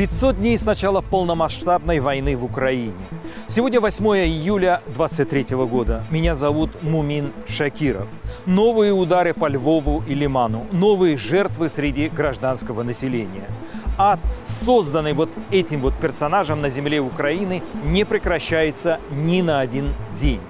500 дней с начала полномасштабной войны в Украине. Сегодня 8 июля 23 года. Меня зовут Мумин Шакиров. Новые удары по Львову и Лиману. Новые жертвы среди гражданского населения. Ад, созданный вот этим вот персонажем на земле Украины, не прекращается ни на один день.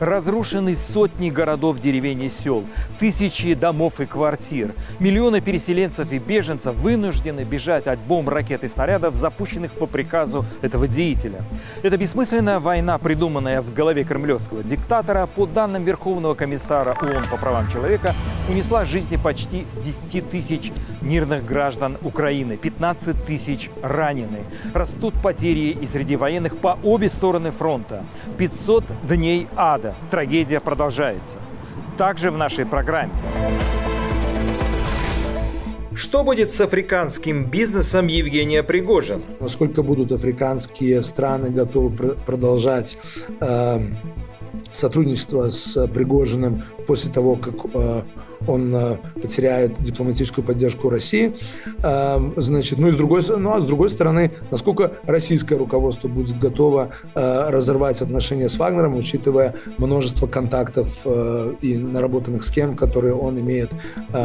Разрушены сотни городов, деревень и сел, тысячи домов и квартир. Миллионы переселенцев и беженцев вынуждены бежать от бомб, ракет и снарядов, запущенных по приказу этого деятеля. Это бессмысленная война, придуманная в голове кремлевского диктатора, по данным Верховного комиссара ООН по правам человека, унесла жизни почти 10 тысяч мирных граждан Украины, 15 тысяч ранены. Растут потери и среди военных по обе стороны фронта. 500 дней ада года трагедия продолжается. Также в нашей программе. Что будет с африканским бизнесом Евгения Пригожин? Насколько будут африканские страны готовы продолжать э, сотрудничество с Пригожиным после того, как э, он э, потеряет дипломатическую поддержку России. Эм, значит, ну и с другой, ну, а с другой стороны, насколько российское руководство будет готово э, разорвать отношения с Вагнером, учитывая множество контактов э, и наработанных схем, которые он имеет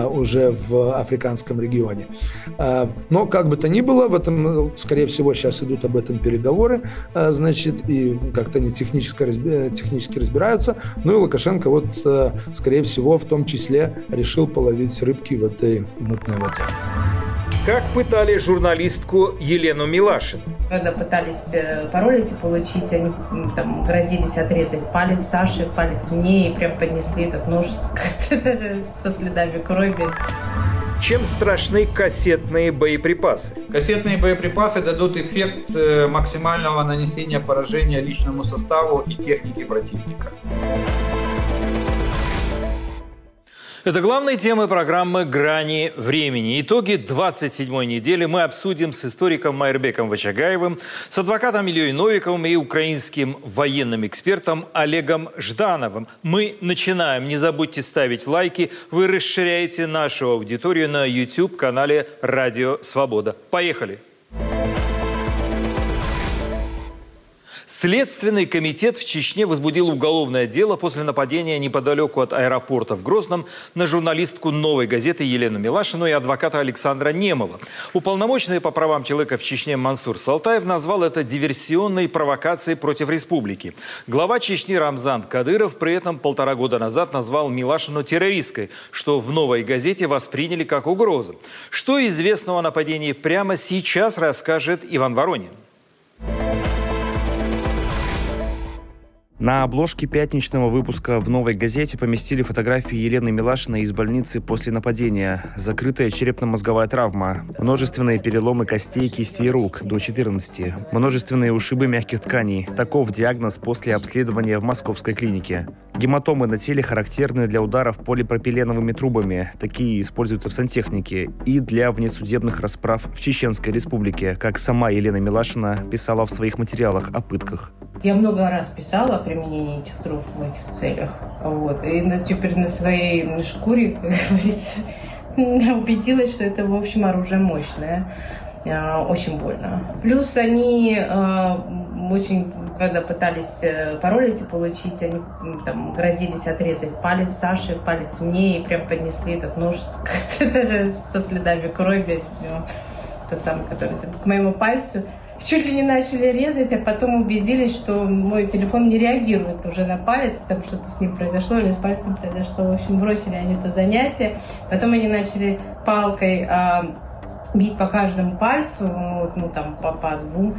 уже в африканском регионе. Но как бы то ни было, в этом, скорее всего, сейчас идут об этом переговоры, значит, и как-то они технически, технически разбираются. Ну и Лукашенко вот, скорее всего, в том числе решил половить рыбки в этой мутной воде. Как пытали журналистку Елену Милашину? Когда пытались э, пароль эти получить, они там грозились отрезать палец Саши, палец мне, и прям поднесли этот нож со следами крови. Чем страшны кассетные боеприпасы? Кассетные боеприпасы дадут эффект э, максимального нанесения поражения личному составу и технике противника. Это главные темы программы «Грани времени». Итоги 27-й недели мы обсудим с историком Майербеком Вачагаевым, с адвокатом Ильей Новиковым и украинским военным экспертом Олегом Ждановым. Мы начинаем. Не забудьте ставить лайки. Вы расширяете нашу аудиторию на YouTube-канале «Радио Свобода». Поехали! Следственный комитет в Чечне возбудил уголовное дело после нападения неподалеку от аэропорта в Грозном на журналистку «Новой газеты» Елену Милашину и адвоката Александра Немова. Уполномоченный по правам человека в Чечне Мансур Салтаев назвал это диверсионной провокацией против республики. Глава Чечни Рамзан Кадыров при этом полтора года назад назвал Милашину террористкой, что в «Новой газете» восприняли как угрозу. Что известно о нападении прямо сейчас расскажет Иван Воронин. На обложке пятничного выпуска в «Новой газете» поместили фотографии Елены Милашиной из больницы после нападения. Закрытая черепно-мозговая травма, множественные переломы костей, кистей рук до 14, множественные ушибы мягких тканей. Таков диагноз после обследования в московской клинике. Гематомы на теле характерны для ударов полипропиленовыми трубами. Такие используются в сантехнике и для внесудебных расправ в Чеченской республике, как сама Елена Милашина писала в своих материалах о пытках. Я много раз писала о применении этих труб в этих целях. Вот. И теперь на своей шкуре, как говорится, убедилась, что это, в общем, оружие мощное. А, очень больно. Плюс они а, очень, когда пытались э, пароль эти получить, они там грозились отрезать палец Саши, палец мне, и прям поднесли этот нож со следами крови, тот самый, который к моему пальцу чуть ли не начали резать, а потом убедились, что мой телефон не реагирует уже на палец, там что-то с ним произошло или с пальцем произошло. В общем, бросили они это занятие. Потом они начали палкой а, бить по каждому пальцу, вот, ну там по, по двум,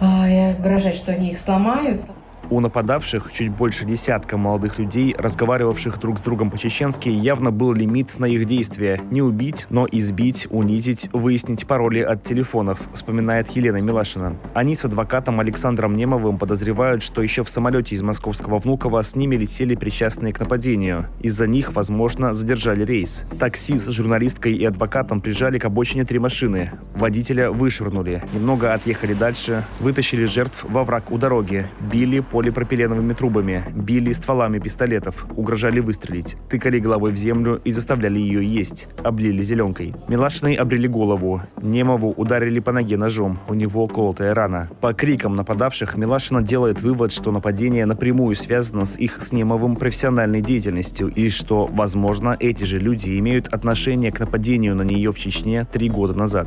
а, и угрожать, что они их сломают. У нападавших, чуть больше десятка молодых людей, разговаривавших друг с другом по-чеченски, явно был лимит на их действия. Не убить, но избить, унизить, выяснить пароли от телефонов, вспоминает Елена Милашина. Они с адвокатом Александром Немовым подозревают, что еще в самолете из московского Внуково с ними летели причастные к нападению. Из-за них, возможно, задержали рейс. Такси с журналисткой и адвокатом прижали к обочине три машины. Водителя вышвырнули. Немного отъехали дальше, вытащили жертв во враг у дороги, били, полипропиленовыми трубами, били стволами пистолетов, угрожали выстрелить, тыкали головой в землю и заставляли ее есть, облили зеленкой. Милашиной обрели голову, Немову ударили по ноге ножом, у него колотая рана. По крикам нападавших Милашина делает вывод, что нападение напрямую связано с их с Немовым профессиональной деятельностью и что, возможно, эти же люди имеют отношение к нападению на нее в Чечне три года назад.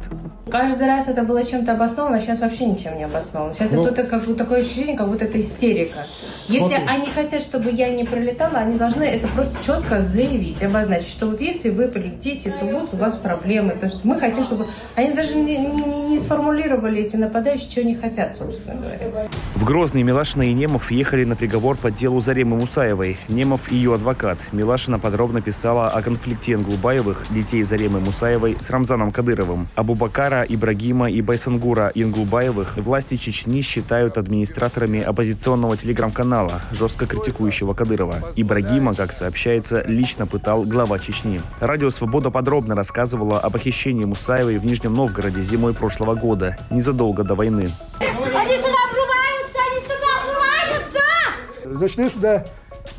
Каждый раз это было чем-то обосновано, а сейчас вообще ничем не обосновано. Сейчас Ну, это как такое ощущение, как будто это истерика. Если Смотри. они хотят, чтобы я не прилетала, они должны это просто четко заявить, обозначить, что вот если вы прилетите, то вот у вас проблемы. То есть мы хотим, чтобы... Они даже не, не- не сформулировали эти нападающие, чего они хотят, собственно говоря. В Грозный Милашина и Немов ехали на приговор по делу Заремы Мусаевой. Немов – ее адвокат. Милашина подробно писала о конфликте Ингулбаевых, детей Заремы Мусаевой, с Рамзаном Кадыровым. Абубакара, Ибрагима и Байсангура Ингулбаевых власти Чечни считают администраторами оппозиционного телеграм-канала, жестко критикующего Кадырова. Ибрагима, как сообщается, лично пытал глава Чечни. Радио «Свобода» подробно рассказывала о похищении Мусаевой в Нижнем Новгороде зимой прошлого года, незадолго до войны. Они сюда врываются! Они сюда врываются! Зашли сюда,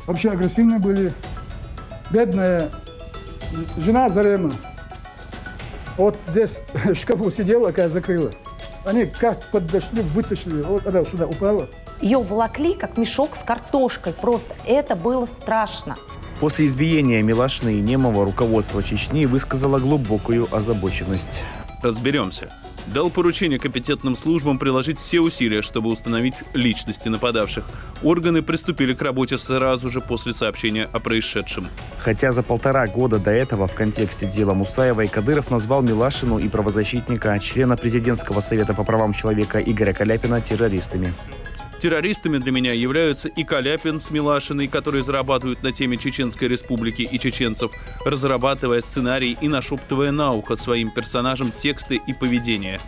вообще агрессивные были. Бедная жена Зарема. Вот здесь в шкафу сидела, какая закрыла. Они как подошли, вытащили, вот она сюда упала. Ее волокли, как мешок с картошкой. Просто это было страшно. После избиения Милашина и Немова руководство Чечни высказало глубокую озабоченность. Разберемся. Дал поручение компетентным службам приложить все усилия, чтобы установить личности нападавших. Органы приступили к работе сразу же после сообщения о происшедшем. Хотя за полтора года до этого в контексте дела Мусаевой Кадыров назвал Милашину и правозащитника, члена президентского совета по правам человека Игоря Каляпина террористами. Террористами для меня являются и Каляпин с Милашиной, которые зарабатывают на теме Чеченской Республики и чеченцев, разрабатывая сценарий и нашептывая на ухо своим персонажам тексты и поведение.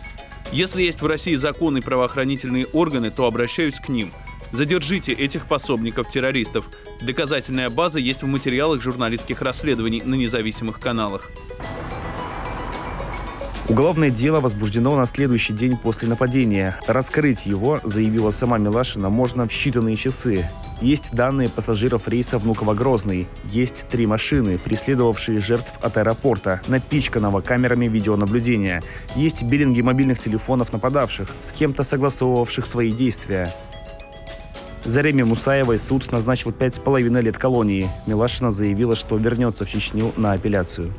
Если есть в России законы и правоохранительные органы, то обращаюсь к ним. Задержите этих пособников террористов. Доказательная база есть в материалах журналистских расследований на независимых каналах. Уголовное дело возбуждено на следующий день после нападения. Раскрыть его, заявила сама Милашина, можно в считанные часы. Есть данные пассажиров рейса Внуково-Грозный. Есть три машины, преследовавшие жертв от аэропорта, напичканного камерами видеонаблюдения. Есть биллинги мобильных телефонов нападавших, с кем-то согласовывавших свои действия. Зареме Мусаевой суд назначил пять с половиной лет колонии. Милашина заявила, что вернется в Чечню на апелляцию.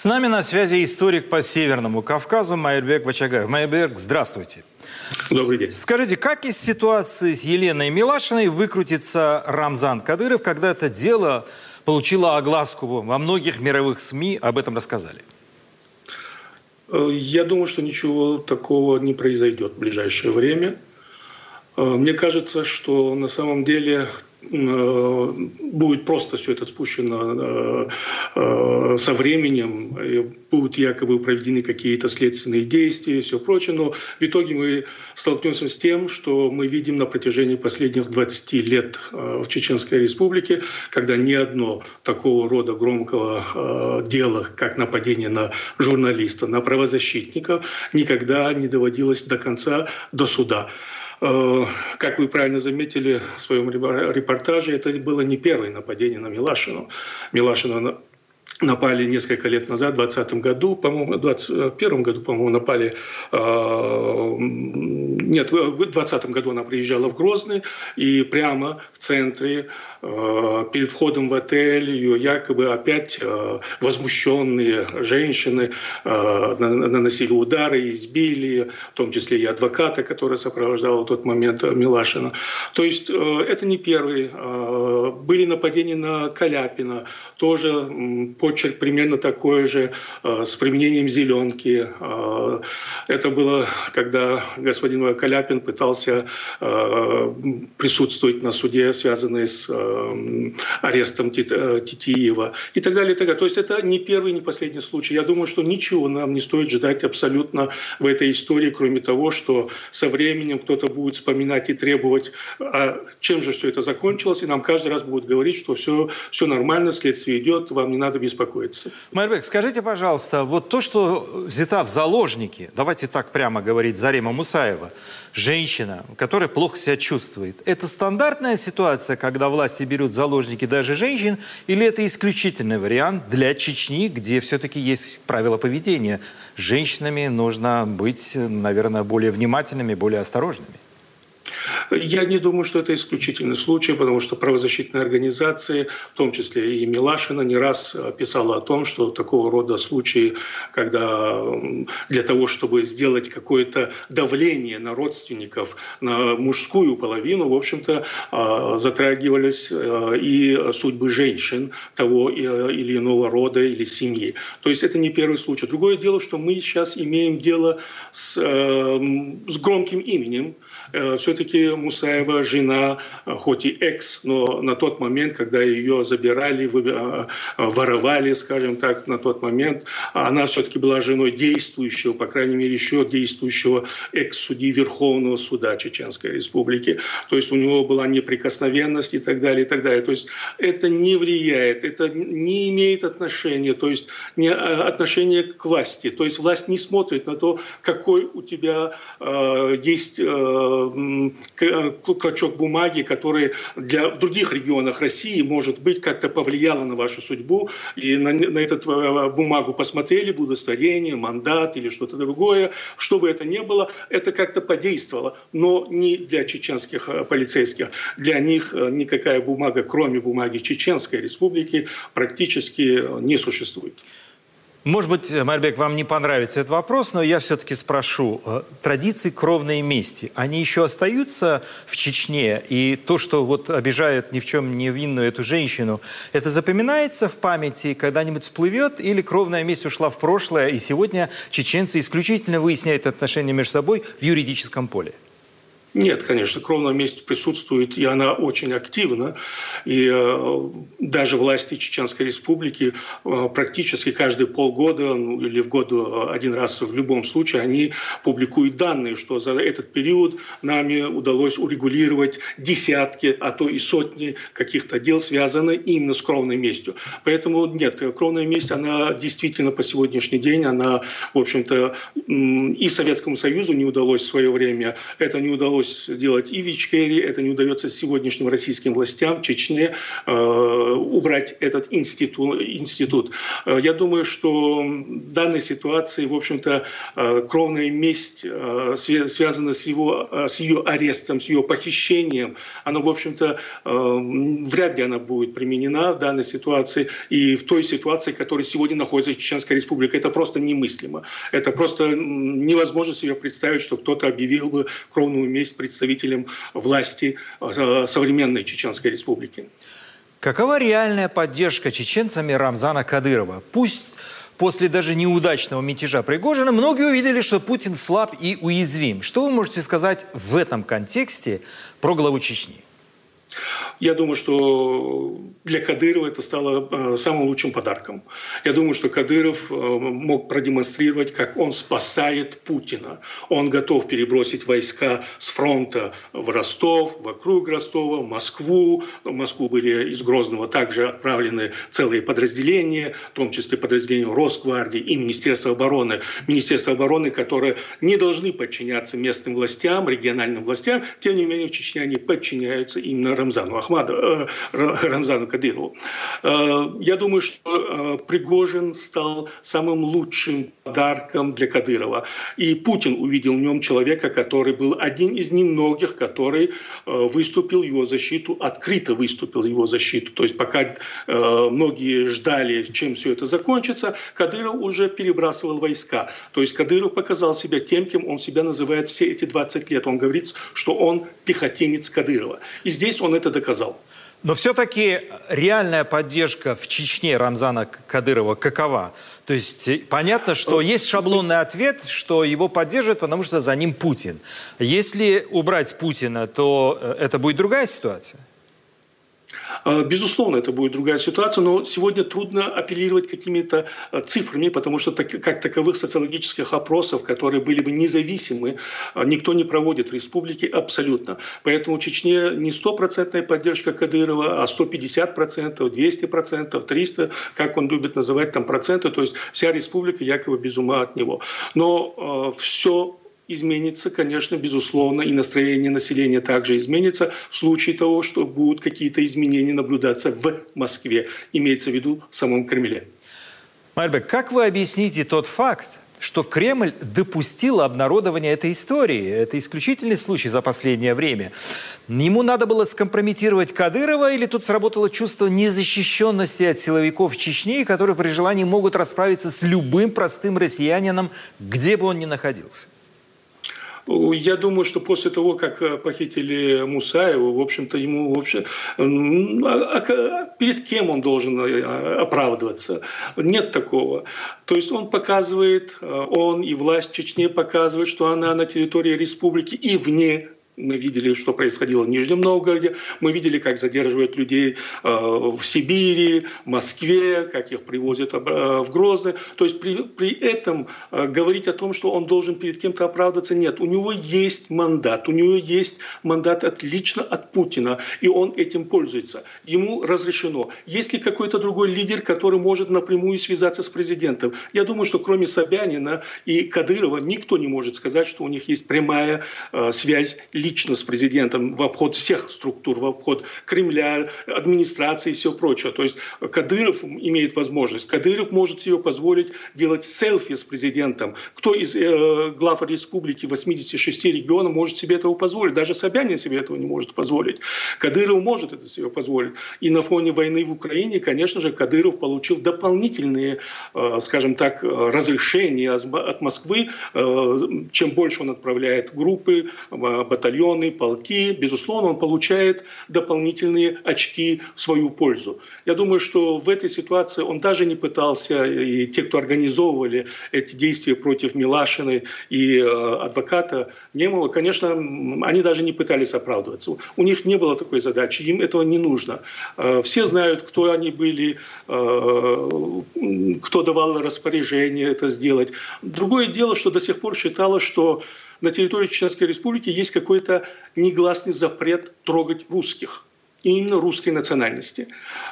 С нами на связи историк по Северному Кавказу Майербек Вачагаев. Майербек, здравствуйте. Добрый день. Скажите, как из ситуации с Еленой Милашиной выкрутится Рамзан Кадыров, когда это дело получило огласку во многих мировых СМИ, об этом рассказали? Э, Я думаю, что ничего такого не произойдет в ближайшее время. Э, Мне кажется, что на самом деле будет просто все это спущено э, э, со временем, будут якобы проведены какие-то следственные действия и все прочее, но в итоге мы столкнемся с тем, что мы видим на протяжении последних 20 лет э, в Чеченской Республике, когда ни одно такого рода громкого э, дела, как нападение на журналиста, на правозащитников, никогда не доводилось до конца, до суда. Э, Как вы правильно заметили в своем репо- репортаже, это было не первое нападение на Милашину. Милашина на- напали несколько лет назад, в 2020 году, по-моему, в 2021 году, по-моему, напали... э, Нет, в 2020 году она приезжала в Грозный, и прямо в центре, э, перед входом в отель, ее якобы опять э, возмущенные женщины э, на- наносили удары, избили, в том числе и адвоката, который сопровождал в тот момент э, Милашина. То есть э, это не первый. Э, Были нападения на Каляпина, тоже почерк примерно такой же, э, с применением зеленки. Э, Это было, когда господин Каляпин пытался э, присутствовать на суде, связанной с э, э, арестом Титиева и так далее, и так далее. То есть это не первый, не последний случай. Я думаю, что ничего нам не стоит ждать абсолютно в этой истории, кроме того, что со временем кто-то будет вспоминать и требовать, а чем же все это закончилось, и нам каждый раз будут говорить, что все, все нормально, следствие идет, вам не надо беспокоиться. Майрбек, скажите, пожалуйста, вот то, что взята в заложники, давайте так прямо говорить, Зарима Мусаева, женщина, которая плохо себя чувствует, это стандартная ситуация, когда власти берут заложники даже женщин, или это исключительный вариант для Чечни, где все-таки есть правила поведения? Женщинами нужно быть, наверное, более внимательными, более осторожными. Я не думаю, что это исключительный случай, потому что правозащитные организации, в том числе и Милашина, не раз писала о том, что такого рода случаи, когда для того, чтобы сделать какое-то давление на родственников, на мужскую половину, в общем-то, а, затрагивались а, и судьбы женщин того или иного рода или семьи. То есть это не первый случай. Другое дело, что мы сейчас имеем дело с, э, с громким именем, Э, все-таки Мусаева жена, э, хоть и экс, но на тот момент, когда ее забирали, э, воровали, скажем так, на тот момент, она все-таки была женой действующего, по крайней мере, еще действующего экс-судьи Верховного суда Чеченской Республики. То есть у него была неприкосновенность и так далее, и так далее. То есть это не влияет, это не имеет отношения, то есть не отношения к власти. То есть власть не смотрит на то, какой у тебя э, есть э, клочок бумаги, который для, в других регионах России, может быть, как-то повлияло на вашу судьбу, и на, на эту э, бумагу посмотрели, удостоверение, мандат или что-то другое, что бы это ни было, это как-то подействовало, но не для чеченских э, полицейских. Для них э, никакая бумага, кроме бумаги Чеченской Республики, практически не существует. Может быть, Марбек, вам не понравится этот вопрос, но я все-таки спрошу. Э, традиции кровной мести, они еще остаются в Чечне? И то, что вот обижают ни в чем не винную эту женщину, это запоминается в памяти, когда-нибудь всплывет? Или кровная месть ушла в прошлое, и сегодня чеченцы исключительно выясняют отношения между собой в юридическом поле? Нет, конечно, кровная месть присутствует, и она очень активна. И э, даже власти Чеченской Республики э, практически каждые полгода ну, или в год э, один раз в любом случае они публикуют данные, что за этот период нами удалось урегулировать десятки, а то и сотни каких-то дел, связанных именно с кровной местью. Поэтому нет, кровная месть, она действительно по сегодняшний день, она, в общем-то, и Советскому Союзу не удалось в свое время, это не удалось удалось сделать и в Ичкерии, это не удается сегодняшним российским властям в Чечне э, убрать этот институт. институт. Э, я думаю, что в данной ситуации, в общем-то, э, кровная месть э, связана с, его, э, с ее арестом, с ее похищением. Она, в общем-то, вряд ли она будет применена в данной ситуации и в той ситуации, которая сегодня находится Чеченская Республика. Это просто немыслимо. Это просто невозможно себе представить, что кто-то объявил бы кровную месть есть представителем власти э, современной Чеченской Республики. Какова реальная поддержка чеченцами Рамзана Кадырова? Пусть после даже неудачного мятежа Пригожина многие увидели, что Путин слаб и уязвим. Что вы можете сказать в этом контексте про главу Чечни? Я думаю, что для Кадырова это стало э, самым лучшим подарком. Я думаю, что Кадыров э, мог продемонстрировать, как он спасает Путина. Он готов перебросить войска с фронта в Ростов, вокруг Ростова, в Москву. В Москву были из Грозного также отправлены целые подразделения, в том числе подразделения Росгвардии и Министерства обороны. Министерство обороны, которые не должны подчиняться местным властям, региональным властям, тем не менее в Чечне они подчиняются именно Рамзану Ахмаду, э, Рамзану Кадырову. Э, я думаю, что э, Пригожин стал самым лучшим подарком для Кадырова. И Путин увидел в нем человека, который был один из немногих, который выступил его защиту, открыто выступил его защиту. То есть пока многие ждали, чем все это закончится, Кадыров уже перебрасывал войска. То есть Кадыров показал себя тем, кем он себя называет все эти 20 лет. Он говорит, что он пехотинец Кадырова. И здесь он это доказал. Но все-таки реальная поддержка в Чечне Рамзана Кадырова какова? То есть э, понятно, что есть шаблонный ответ, что его поддерживают, потому что за ним Путин. Если убрать Путина, то э, это будет другая ситуация? А, безусловно, это будет другая ситуация, но сегодня трудно апеллировать какими-то а, цифрами, потому что как таковых социологических опросов, которые были бы независимы, а, никто не проводит в республике абсолютно. Поэтому в Чечне не стопроцентная поддержка Кадырова, а 150%, 200%, 300%, как он любит называть там проценты, то есть вся республика якобы без ума от него. Но э, все изменится, конечно, безусловно, и настроение населения также изменится в случае того, что будут какие-то изменения наблюдаться в Москве, имеется в виду в самом Кремле. Мальбек, как вы объясните тот факт, что Кремль допустил обнародование этой истории. Это исключительный случай за последнее время. Ему надо было скомпрометировать Кадырова или тут сработало чувство незащищенности от силовиков Чечни, которые при желании могут расправиться с любым простым россиянином, где бы он ни находился? Я думаю, что после того, как э, похитили Мусаева, в общем-то, ему вообще а, а перед кем он должен э, оправдываться? Нет такого. То есть он показывает, э, он и власть Чечни показывает, что она на территории республики и вне мы видели, что происходило в Нижнем Новгороде. Мы видели, как задерживают людей э, в Сибири, Москве, как их привозят э, в Грозный. То есть при, при этом э, говорить о том, что он должен перед кем-то оправдаться, нет. У него есть мандат. У него есть мандат от, лично от Путина. И он этим пользуется. Ему разрешено. Есть ли какой-то другой лидер, который может напрямую связаться с президентом? Я думаю, что кроме Собянина и Кадырова никто не может сказать, что у них есть прямая связь лично с президентом в обход всех структур, в обход Кремля, администрации и всего прочего. То есть Кадыров имеет возможность. Кадыров может себе позволить делать селфи с президентом. Кто из э, глав республики 86 регионов может себе этого позволить? Даже Собянин себе этого не может позволить. Кадыров может это себе позволить. И на фоне войны в Украине, конечно же, Кадыров получил дополнительные, э, скажем так, разрешения от Москвы. Э, чем больше он отправляет группы, э, батальоны, батальоны, полки, безусловно, он получает дополнительные очки в свою пользу. Я думаю, что в этой ситуации он даже не пытался, и те, кто организовывали эти действия против Милашины и э, адвоката Немова, конечно, они даже не пытались оправдываться. У них не было такой задачи, им этого не нужно. Э, все знают, кто они были, э, кто давал распоряжение это сделать. Другое дело, что до сих пор считалось, что на территории Чеченской Республики есть какой-то негласный запрет трогать русских именно русской национальности.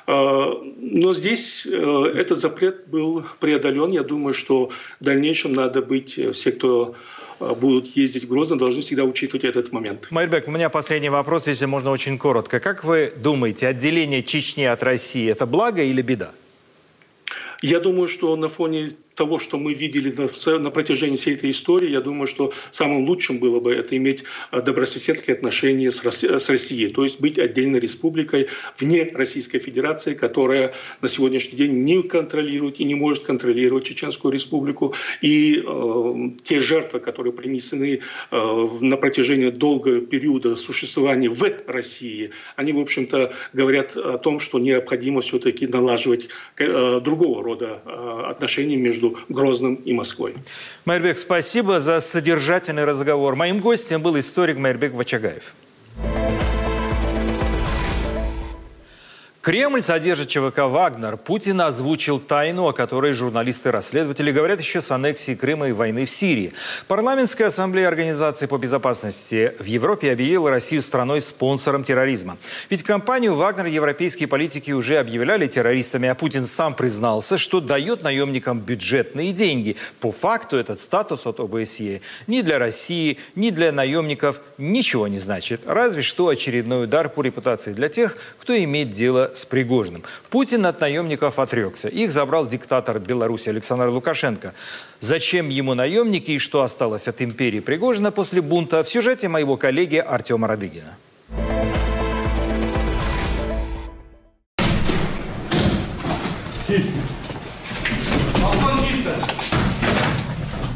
А, но здесь э, этот запрет был преодолен. Я думаю, что в дальнейшем надо быть, э, все, кто э, будут ездить в Грозно, должны всегда учитывать этот момент. Майрбек, у меня последний вопрос, если можно очень коротко. Как вы думаете, отделение Чечни от России – это благо или беда? Я думаю, что на фоне того, что мы видели на, протяжении всей этой истории, я думаю, что самым лучшим было бы это иметь э, добрососедские отношения с, с Россией, то есть быть отдельной республикой вне Российской Федерации, которая на сегодняшний день не контролирует и не может контролировать Чеченскую республику. И э, те жертвы, которые принесены э, на протяжении долгого периода существования в России, они, в общем-то, говорят о том, что необходимо все-таки налаживать э, другого рода э, отношения между между Грозным и Москвой. Майрбек, спасибо за содержательный разговор. Моим гостем был историк Майрбек Вачагаев. Кремль содержит ЧВК «Вагнер». Путин озвучил тайну, о которой журналисты-расследователи говорят еще с аннексией Крыма и войны в Сирии. Парламентская ассамблея Организации по безопасности в Европе объявила Россию страной-спонсором терроризма. Ведь компанию «Вагнер» европейские политики уже объявляли террористами, а Путин сам признался, что дает наемникам бюджетные деньги. По факту этот статус от ОБСЕ ни для России, ни для наемников ничего не значит. Разве что очередной удар по репутации для тех, кто имеет дело с Пригожиным. Путин от наемников отрекся. Их забрал диктатор Беларуси Александр Лукашенко. Зачем ему наемники и что осталось от империи Пригожина после бунта в сюжете моего коллеги Артема Радыгина.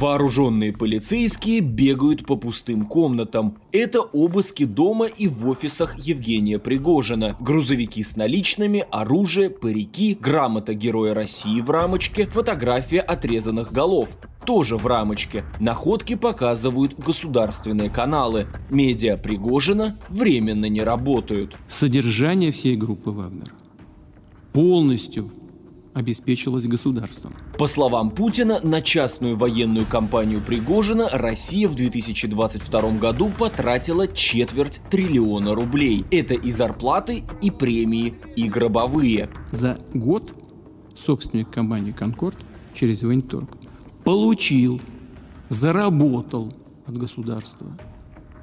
Вооруженные полицейские бегают по пустым комнатам. Это обыски дома и в офисах Евгения Пригожина. Грузовики с наличными, оружие, парики, грамота Героя России в рамочке, фотография отрезанных голов. тоже в рамочке. Находки показывают государственные каналы. Медиа Пригожина временно не работают. Содержание всей группы «Вагнер» полностью обеспечилось государством. По словам Путина, на частную военную кампанию Пригожина Россия в 2022 году потратила четверть триллиона рублей. Это и зарплаты, и премии, и гробовые. За год собственник компании «Конкорд» через Военторг получил, заработал от государства,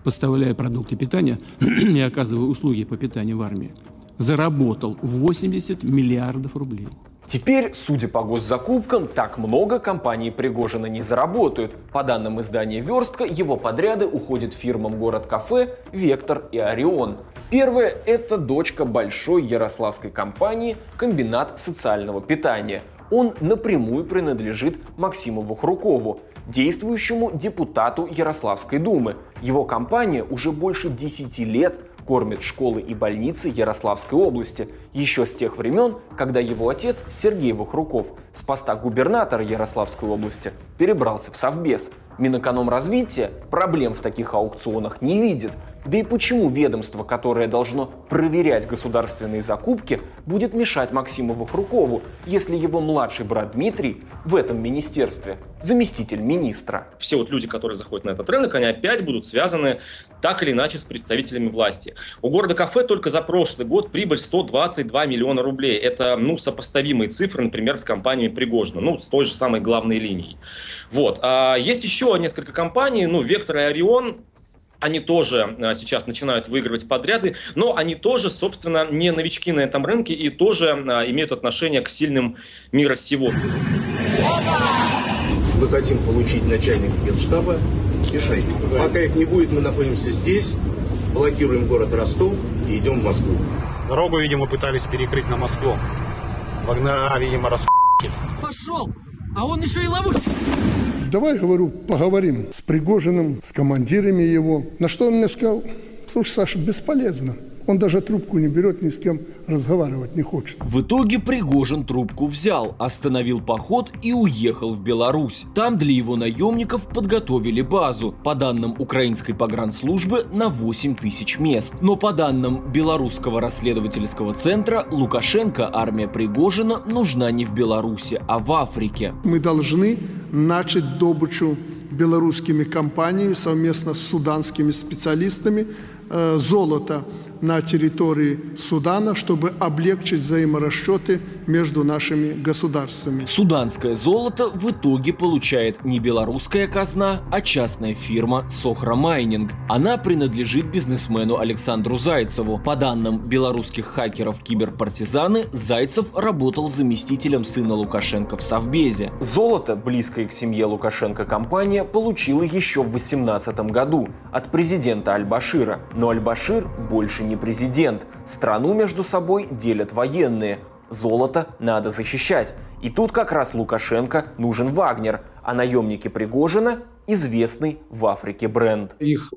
поставляя продукты питания и оказывая услуги по питанию в армии, заработал 80 миллиардов рублей. Теперь, судя по госзакупкам, так много компании Пригожина не заработают. По данным издания «Верстка», его подряды уходят фирмам «Город-кафе», «Вектор» и «Орион». Первая – это дочка большой ярославской компании «Комбинат социального питания». Он напрямую принадлежит Максиму Вахрукову, действующему депутату Ярославской думы. Его компания уже больше 10 лет кормит школы и больницы Ярославской области, еще с тех времен, когда его отец Сергей Вахруков с поста губернатора Ярославской области перебрался в Совбез. Минэкономразвития проблем в таких аукционах не видит, да и почему ведомство, которое должно проверять государственные закупки, будет мешать Максиму Вахрукову, если его младший брат Дмитрий в этом министерстве заместитель министра? Все вот люди, которые заходят на этот рынок, они опять будут связаны так или иначе с представителями власти. У города кафе только за прошлый год прибыль 122 миллиона рублей. Это ну, сопоставимые цифры, например, с компаниями Пригожина, ну, с той же самой главной линией. Вот. А есть еще несколько компаний, ну, Вектор и Орион, они тоже а, сейчас начинают выигрывать подряды, но они тоже, собственно, не новички на этом рынке и тоже а, имеют отношение к сильным мира всего. Мы хотим получить начальника генштаба и. Пока их не будет, мы находимся здесь, блокируем город Ростов и идем в Москву. Дорогу, видимо, пытались перекрыть на Москву. Вагнера, видимо, рас... Пошел! А он еще и ловушку. Давай, говорю, поговорим с Пригожиным, с командирами его. На что он мне сказал, слушай, Саша, бесполезно. Он даже трубку не берет, ни с кем разговаривать не хочет. В итоге Пригожин трубку взял, остановил поход и уехал в Беларусь. Там для его наемников подготовили базу, по данным украинской погранслужбы, на 8 тысяч мест. Но по данным Белорусского расследовательского центра, Лукашенко армия Пригожина нужна не в Беларуси, а в Африке. Мы должны начать добычу белорусскими компаниями совместно с суданскими специалистами э, золота на территории Судана, чтобы облегчить взаиморасчеты между нашими государствами. Суданское золото в итоге получает не белорусская казна, а частная фирма Сохра Майнинг. Она принадлежит бизнесмену Александру Зайцеву. По данным белорусских хакеров киберпартизаны, Зайцев работал заместителем сына Лукашенко в Совбезе. Золото, близкое к семье Лукашенко компания, получила еще в 2018 году от президента Аль-Башира. Но Аль-Башир больше не президент. Страну между собой делят военные. Золото надо защищать. И тут как раз Лукашенко нужен Вагнер, а наемники Пригожина – известный в Африке бренд. Их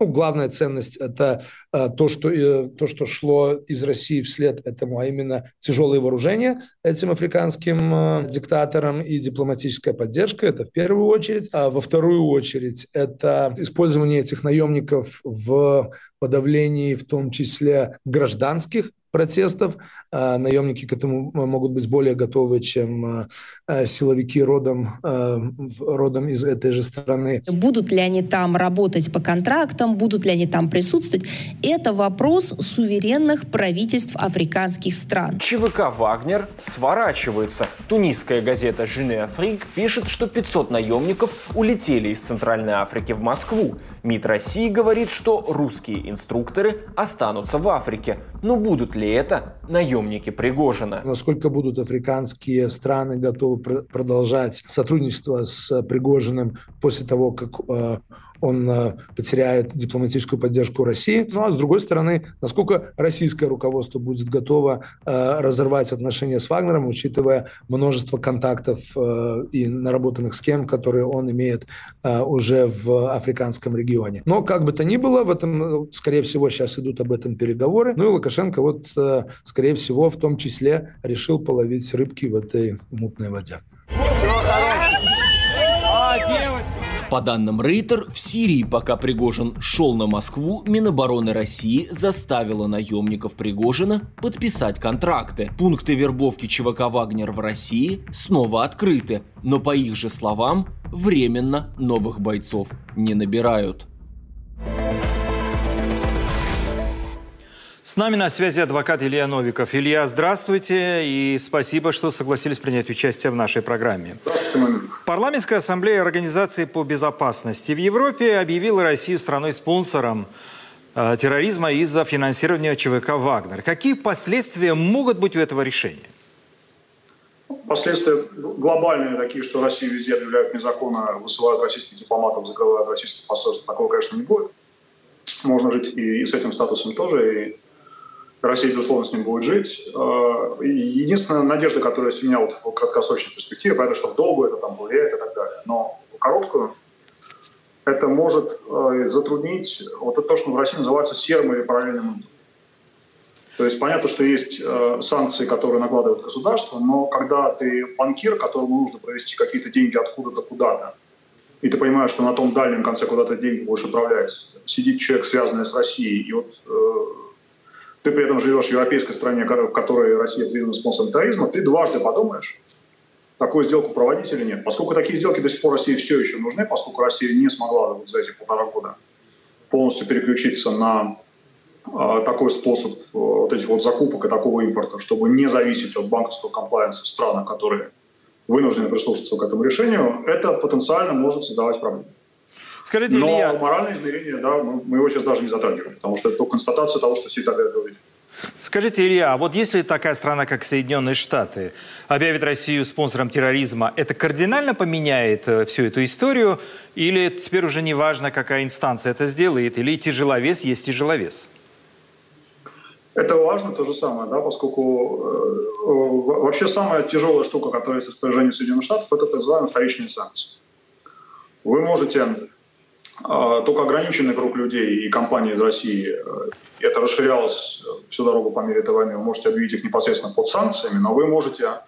ну, главная ценность – это э, то, что, э, то, что шло из России вслед этому, а именно тяжелые вооружения этим африканским э, диктаторам и дипломатическая поддержка – это в первую очередь. А во вторую очередь – это использование этих наемников в подавлении в том числе гражданских протестов. А, наемники к этому могут быть более готовы, чем а, а, силовики родом, родом из этой же страны. Будут ли они там работать по контрактам, будут ли они там присутствовать, это вопрос суверенных правительств африканских стран. ЧВК «Вагнер» сворачивается. Тунисская газета «Жене Африк» пишет, что 500 наемников улетели из Центральной Африки в Москву. МИД России говорит, что русские инструкторы останутся в Африке. Но будут ли это наемники Пригожина? Насколько будут африканские страны готовы продолжать сотрудничество с Пригожиным после того, как э, он э, потеряет дипломатическую поддержку России. Ну а с другой стороны, насколько российское руководство будет готово э, разорвать отношения с Вагнером, учитывая множество контактов э, и наработанных схем, которые он имеет уже в африканском регионе. Но как бы то ни было, в этом, скорее всего, сейчас идут об этом переговоры. Ну и Лукашенко вот, скорее всего, в том числе решил половить рыбки в этой мутной воде. По данным Рейтер, в Сирии, пока Пригожин шел на Москву, Минобороны России заставила наемников Пригожина подписать контракты. Пункты вербовки ЧВК «Вагнер» в России снова открыты, но по их же словам, временно новых бойцов не набирают. С нами на связи адвокат Илья Новиков. Илья, здравствуйте и спасибо, что согласились принять участие в нашей программе. Парламентская ассамблея Организации по безопасности в Европе объявила Россию страной-спонсором э, терроризма из-за финансирования ЧВК «Вагнер». Какие последствия могут быть у этого решения? Последствия глобальные такие, что Россию везде объявляют незаконно, высылают российских дипломатов, закрывают российских посольств. Такого, конечно, не будет. Можно жить и, и с этим статусом тоже, и Россия, безусловно, с ним будет жить. Э, единственная надежда, которая есть у меня вот в краткосрочной перспективе, понятно, что в долгую это там повлияет и так далее. Но в короткую это может э, затруднить вот это то, что в России называется серым или параллельным миром. То есть понятно, что есть э, санкции, которые накладывает государство, но когда ты банкир, которому нужно провести какие-то деньги откуда-то куда-то, и ты понимаешь, что на том дальнем конце куда-то деньги будешь отправлять, сидит человек, связанный с Россией, и вот ты при этом живешь в европейской стране, в которой Россия признана спонсором терроризма, ты дважды подумаешь, такую сделку проводить или нет. Поскольку такие сделки до сих пор России все еще нужны, поскольку Россия не смогла вот за эти полтора года полностью переключиться на э, такой способ э, вот этих вот закупок и такого импорта, чтобы не зависеть от банковского комплайенса в странах, которые вынуждены прислушаться к этому решению, это потенциально может создавать проблемы. Скажите, Но Илья... моральное измерение, да, мы, мы его сейчас даже не затрагиваем, потому что это только констатация того, что все далее говорили. Скажите, Илья, а вот если такая страна, как Соединенные Штаты, объявит Россию спонсором терроризма, это кардинально поменяет э, всю эту историю? Или теперь уже не важно, какая инстанция это сделает? Или тяжеловес есть тяжеловес? Это важно, то же самое, да, поскольку э, вообще самая тяжелая штука, которая есть в распоряжении Соединенных Штатов, это так называемые вторичные санкции. Вы можете только ограниченный круг людей и компаний из России, э, это расширялось всю дорогу по мере этой войны, вы можете объявить их непосредственно под санкциями, но вы можете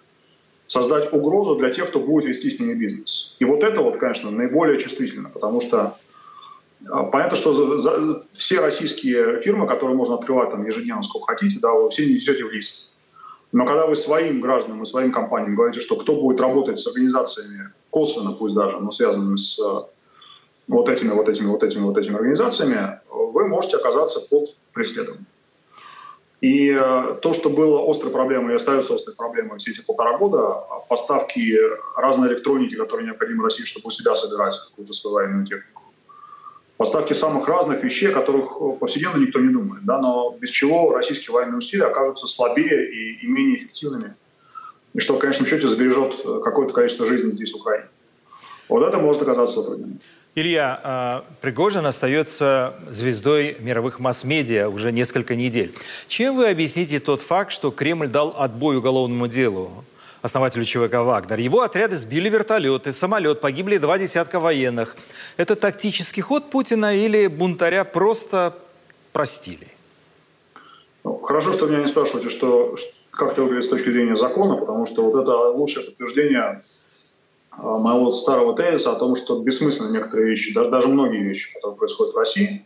создать угрозу для тех, кто будет вести с ними бизнес. И вот это вот, конечно, наиболее чувствительно, потому что а, понятно, что за, за, все российские фирмы, которые можно открывать там ежедневно сколько хотите, да, вы все несете в лист. Но когда вы своим гражданам и своим компаниям говорите, что кто будет работать с организациями, косвенно пусть даже, но связанными с вот этими, вот этими, вот этими, вот этими организациями, вы можете оказаться под преследованием. И э, то, что было острой проблемой и остается острой проблемой все эти полтора года, поставки разной электроники, которые необходимы России, чтобы у себя собирать какую-то свою военную технику, поставки самых разных вещей, о которых повседневно никто не думает, да, но без чего российские военные усилия окажутся слабее и, и менее эффективными, и что в конечном счете сбережет какое-то количество жизней здесь, в Украине. Вот это может оказаться затруднением. Илья, а, Пригожин остается звездой мировых масс-медиа уже несколько недель. Чем вы объясните тот факт, что Кремль дал отбой уголовному делу основателю ЧВК «Вагнер»? Его отряды сбили вертолеты, самолет, погибли два десятка военных. Это тактический ход Путина или бунтаря просто простили? Ну, хорошо, что меня не спрашиваете, что, как это выглядит с точки зрения закона, потому что вот это лучшее подтверждение моего старого тезиса о том, что бессмысленны некоторые вещи, даже многие вещи, которые происходят в России,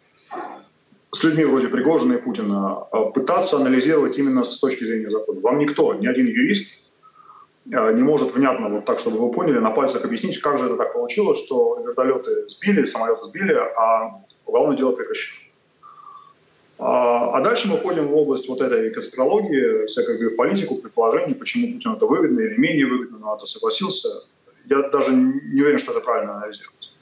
с людьми вроде Пригожина и Путина, а, пытаться анализировать именно с точки зрения закона. Вам никто, ни один юрист а, не может внятно, вот так, чтобы вы поняли, на пальцах объяснить, как же это так получилось, что вертолеты сбили, самолеты сбили, а уголовное дело прекращено. А дальше мы входим в область вот этой конспирологии, всякой в политику, предположений, почему Путину это выгодно или менее выгодно, но это согласился. Я даже не уверен, что это правильно анализировать.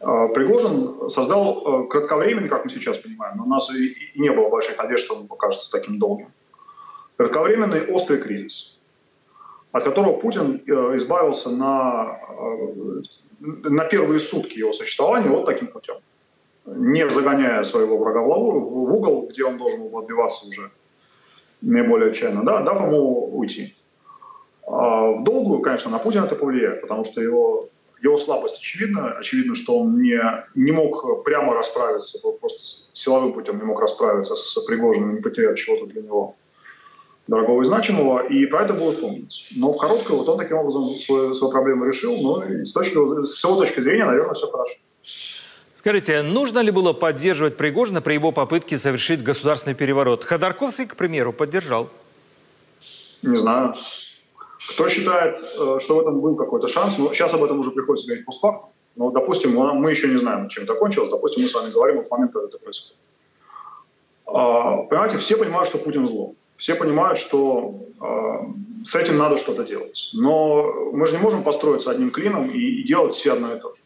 А, Пригожин создал э, кратковременный, как мы сейчас понимаем, но у нас и не было больших надежд, что он покажется таким долгим. Кратковременный острый кризис, от которого Путин э, избавился на, э, на первые сутки его существования вот таким путем. Не загоняя своего врага в, в угол, где он должен был отбиваться уже наиболее отчаянно, да, дав ему уйти. А в долгую, конечно, на Путина это повлияет, потому что его, его слабость очевидна. Очевидно, что он не, не мог прямо расправиться, просто силовым путем не мог расправиться с Пригожиным, не потеряв чего-то для него дорогого и значимого, и про это будут помнить. Но в короткой вот он таким образом свою, свою проблему решил, и с, точки, с его точки зрения, наверное, все хорошо. Скажите, нужно ли было поддерживать Пригожина при его попытке совершить государственный переворот? Ходорковский, к примеру, поддержал. Не знаю. Кто считает, э, что в этом был какой-то шанс? Ну, сейчас об этом уже приходится говорить постфактум. Но, допустим, мы еще не знаем, чем это кончилось. Допустим, мы с вами говорим от момента, когда это происходит. А, понимаете, все понимают, что Путин зло. Все понимают, что э, с этим надо что-то делать. Но мы же не можем построиться одним клином и, и делать все одно и то же.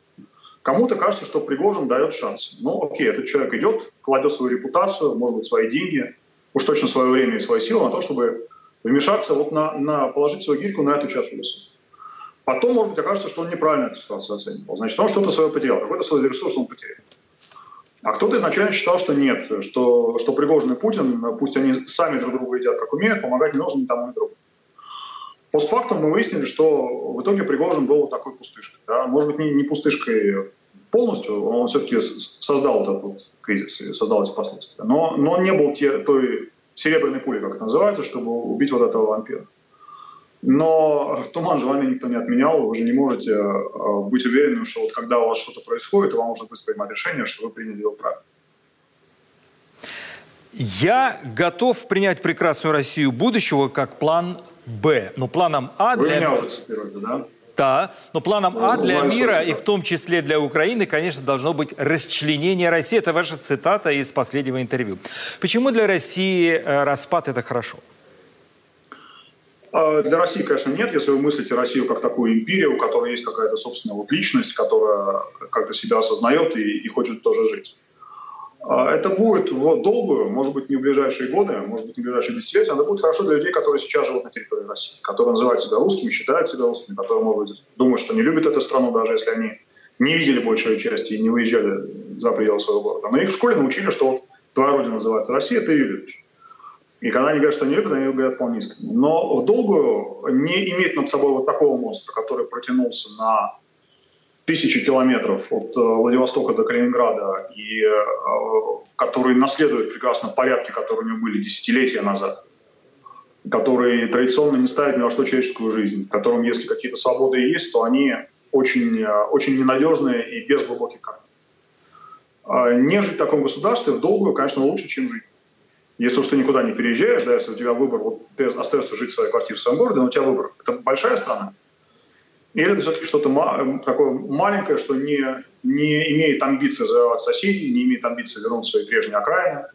Кому-то кажется, что Пригожин дает шанс. Ну, окей, этот человек идет, кладет свою репутацию, может быть, свои деньги, уж точно свое время и свои силы на то, чтобы вмешаться, вот на, на положить свою гирьку на эту чашу весов. Потом, может быть, окажется, что он неправильно эту ситуацию оценивал. Значит, он что-то свое потерял, какой-то свой ресурс он потерял. А кто-то изначально считал, что нет, что, что Пригожин и Путин, пусть они сами друг друга едят, как умеют, помогать не нужно ни тому, ни другому. Постфактум мы выяснили, что в итоге Пригожин был вот такой пустышкой. Да? Может быть, не, не пустышкой полностью, он все-таки создал этот вот кризис и создал эти последствия. Но, но он не был те, той серебряной пулей, как это называется, чтобы убить вот этого вампира. Но туман же войны никто не отменял, вы же не можете э, быть уверенным, что вот когда у вас что-то происходит, вам нужно быстро принимать решение, что вы приняли его правильно. Я готов принять прекрасную Россию будущего как план Б. Но планом А для... Вы меня уже цитируете, да? Да, но планом А для мира и в том числе для Украины, конечно, должно быть расчленение России. Это ваша цитата из последнего интервью. Почему для России э, распад – это хорошо? А, для России, конечно, нет. Если вы мыслите Россию как такую империю, у которой есть какая-то собственная вот личность, которая как-то себя осознает и, и хочет тоже жить. А, это будет в долгую, может быть, не в ближайшие годы, может быть, не в ближайшие десятилетия, но это будет хорошо для людей, которые сейчас живут на территории России, которые называют себя русскими, считают себя русскими, которые, может быть, думают, что не любят эту страну, даже если они не видели большую часть и не выезжали за пределы своего города. Но их в школе научили, что вот твоя родина называется Россия, ты ее любишь. И когда они говорят, что они любят, они говорят вполне искренне. Но в долгую не иметь над собой вот такого монстра, который протянулся на тысячи километров от э, Владивостока до Калининграда и э, который наследует прекрасно порядки, которые у него были десятилетия назад, который традиционно не ставит ни во что человеческую жизнь, в котором, если какие-то свободы есть, то они очень, э, очень ненадежные и без глубоких корней. А не жить в таком государстве в долгую, конечно, лучше, чем жить. Если уж ты никуда не переезжаешь, да, если у тебя выбор, вот ты остаешься жить в своей квартире в своем городе, но у тебя выбор. Это большая страна. Или это все-таки что-то ма- такое маленькое, что не, не имеет амбиции завоевать соседей, не имеет амбиции вернуть свои прежние окраины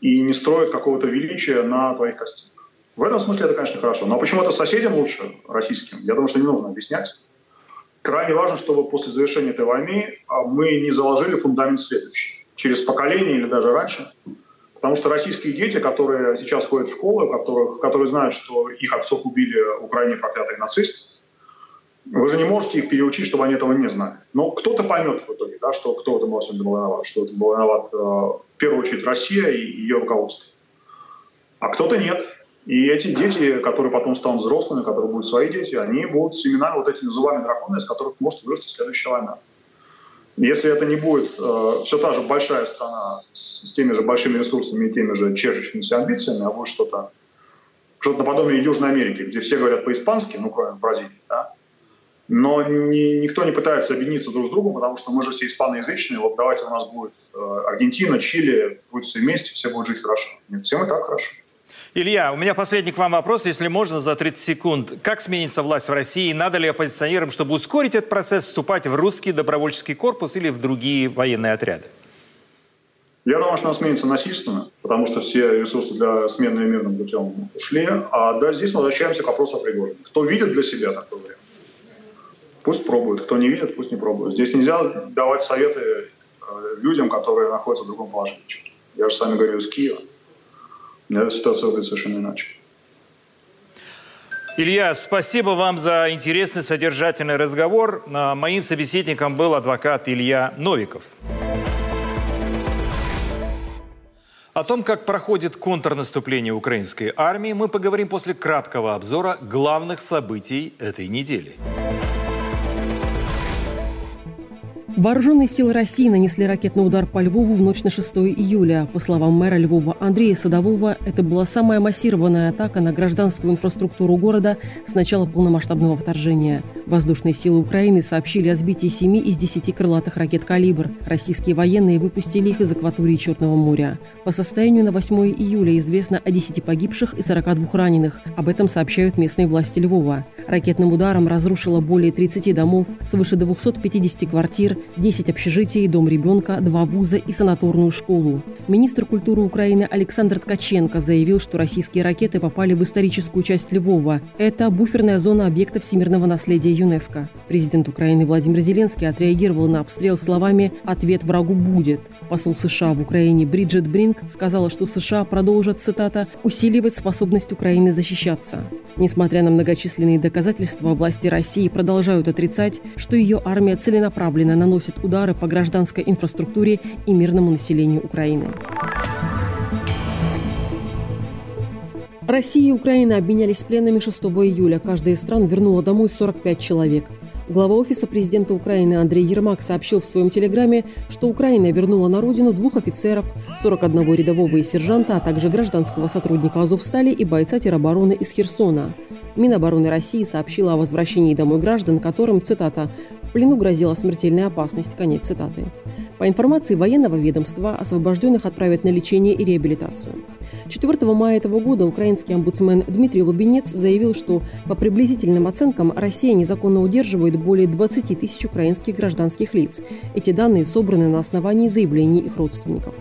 и не строит какого-то величия на твоих костях. В этом смысле это, конечно, хорошо. Но почему это соседям лучше, российским, я думаю, что не нужно объяснять. Крайне важно, чтобы после завершения этой войны а, мы не заложили фундамент следующий. Через поколение или даже раньше – Потому что российские дети, которые сейчас ходят в школы, которых, которые знают, что их отцов убили в Украине проклятые нацисты, вы же не можете их переучить, чтобы они этого не знали. Но кто-то поймет в итоге, да, что кто в этом всем был виноват, что это был виноват э, в первую очередь Россия и ее руководство. А кто-то нет. И эти дети, которые потом станут взрослыми, которые будут свои дети, они будут с именами вот этими зубами дракона, из которых может вырасти следующая война. Если это не будет э, все та же большая страна с, с теми же большими ресурсами и теми же чешущимися амбициями, а будет что-то что-то наподобие Южной Америки, где все говорят по-испански, ну, кроме Бразилии, да? Но ни, никто не пытается объединиться друг с другом, потому что мы же все испаноязычные, вот давайте у нас будет э, Аргентина, Чили, будут все вместе, все будут жить хорошо. Нет, всем и так хорошо. Илья, у меня последний к вам вопрос, если можно, за 30 секунд. Как сменится власть в России? Надо ли оппозиционерам, чтобы ускорить этот процесс, вступать в русский добровольческий корпус или в другие военные отряды? Я думаю, что она сменится насильственно, потому что все ресурсы для смены мирным путем ушли. А да, здесь мы возвращаемся к вопросу о Пригожине. Кто видит для себя такое время, пусть пробует. Кто не видит, пусть не пробует. Здесь нельзя давать советы э, людям, которые находятся в другом положении. Я же с вами говорю из Киева. Наверное, ситуация выглядит совершенно иначе. Илья, спасибо вам за интересный, содержательный разговор. А, моим собеседником был адвокат Илья Новиков. О том, как проходит контрнаступление украинской армии, мы поговорим после краткого обзора главных событий этой недели. Вооруженные силы России нанесли ракетный удар по Львову в ночь на 6 июля. По словам мэра Львова Андрея Садового, это была самая массированная атака на гражданскую инфраструктуру города с начала полномасштабного вторжения. Воздушные силы Украины сообщили о сбитии 7 из 10 крылатых ракет «Калибр». Российские военные выпустили их из акватории Черного моря. По состоянию на 8 июля известно о 10 погибших и 42 раненых. Об этом сообщают местные власти Львова. Ракетным ударом разрушило более 30 домов, свыше 250 квартир, 10 общежитий, дом ребенка, два вуза и санаторную школу. Министр культуры Украины Александр Ткаченко заявил, что российские ракеты попали в историческую часть Львова. Это буферная зона объекта всемирного наследия ЮНЕСКо. Президент Украины Владимир Зеленский отреагировал на обстрел словами «Ответ врагу будет». Посол США в Украине Бриджит Бринк сказала, что США продолжат, цитата, «усиливать способность Украины защищаться». Несмотря на многочисленные доказательства, власти России продолжают отрицать, что ее армия целенаправленно наносит удары по гражданской инфраструктуре и мирному населению Украины. Россия и Украина обменялись пленными 6 июля. Каждая из стран вернула домой 45 человек. Глава Офиса президента Украины Андрей Ермак сообщил в своем телеграме, что Украина вернула на родину двух офицеров, 41 рядового и сержанта, а также гражданского сотрудника Азовстали и бойца теробороны из Херсона. Минобороны России сообщила о возвращении домой граждан, которым, цитата, «в плену грозила смертельная опасность», конец цитаты. По информации военного ведомства, освобожденных отправят на лечение и реабилитацию. 4 мая этого года украинский омбудсмен Дмитрий Лубенец заявил, что по приблизительным оценкам Россия незаконно удерживает более 20 тысяч украинских гражданских лиц. Эти данные собраны на основании заявлений их родственников.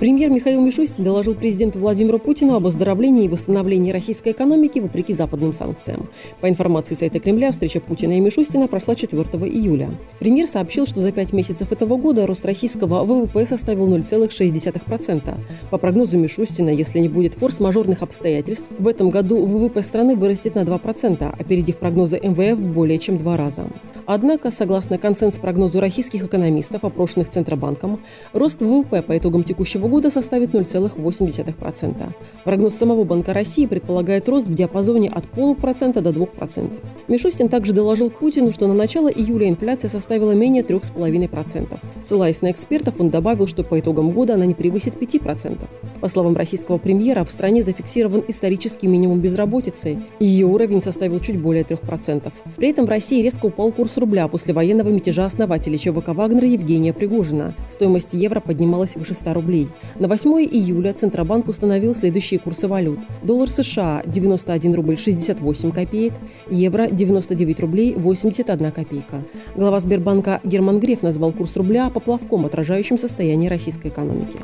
Премьер Михаил Мишустин доложил президенту Владимиру Путину об оздоровлении и восстановлении российской экономики вопреки западным санкциям. По информации сайта Кремля, встреча Путина и Мишустина прошла 4 июля. Премьер сообщил, что за пять месяцев этого года рост российского ВВП составил 0,6%. По прогнозу Мишустина, если не будет форс-мажорных обстоятельств, в этом году ВВП страны вырастет на 2%, опередив прогнозы МВФ более чем два раза. Однако, согласно консенс-прогнозу российских экономистов, опрошенных Центробанком, рост ВВП по итогам текущего года составит 0,8%. Прогноз самого Банка России предполагает рост в диапазоне от полупроцента до 2%. Мишустин также доложил Путину, что на начало июля инфляция составила менее 3,5%. Ссылаясь на экспертов, он добавил, что по итогам года она не превысит 5%. По словам российского премьера, в стране зафиксирован исторический минимум безработицы, и ее уровень составил чуть более 3%. При этом в России резко упал курс рубля после военного мятежа основателя ЧВК «Вагнера» Евгения Пригожина. Стоимость евро поднималась выше 100 рублей. На 8 июля Центробанк установил следующие курсы валют. Доллар США – 91 рубль 68 копеек, евро – 99 рублей 81 копейка. Глава Сбербанка Герман Греф назвал курс рубля поплавком, отражающим состояние российской экономики.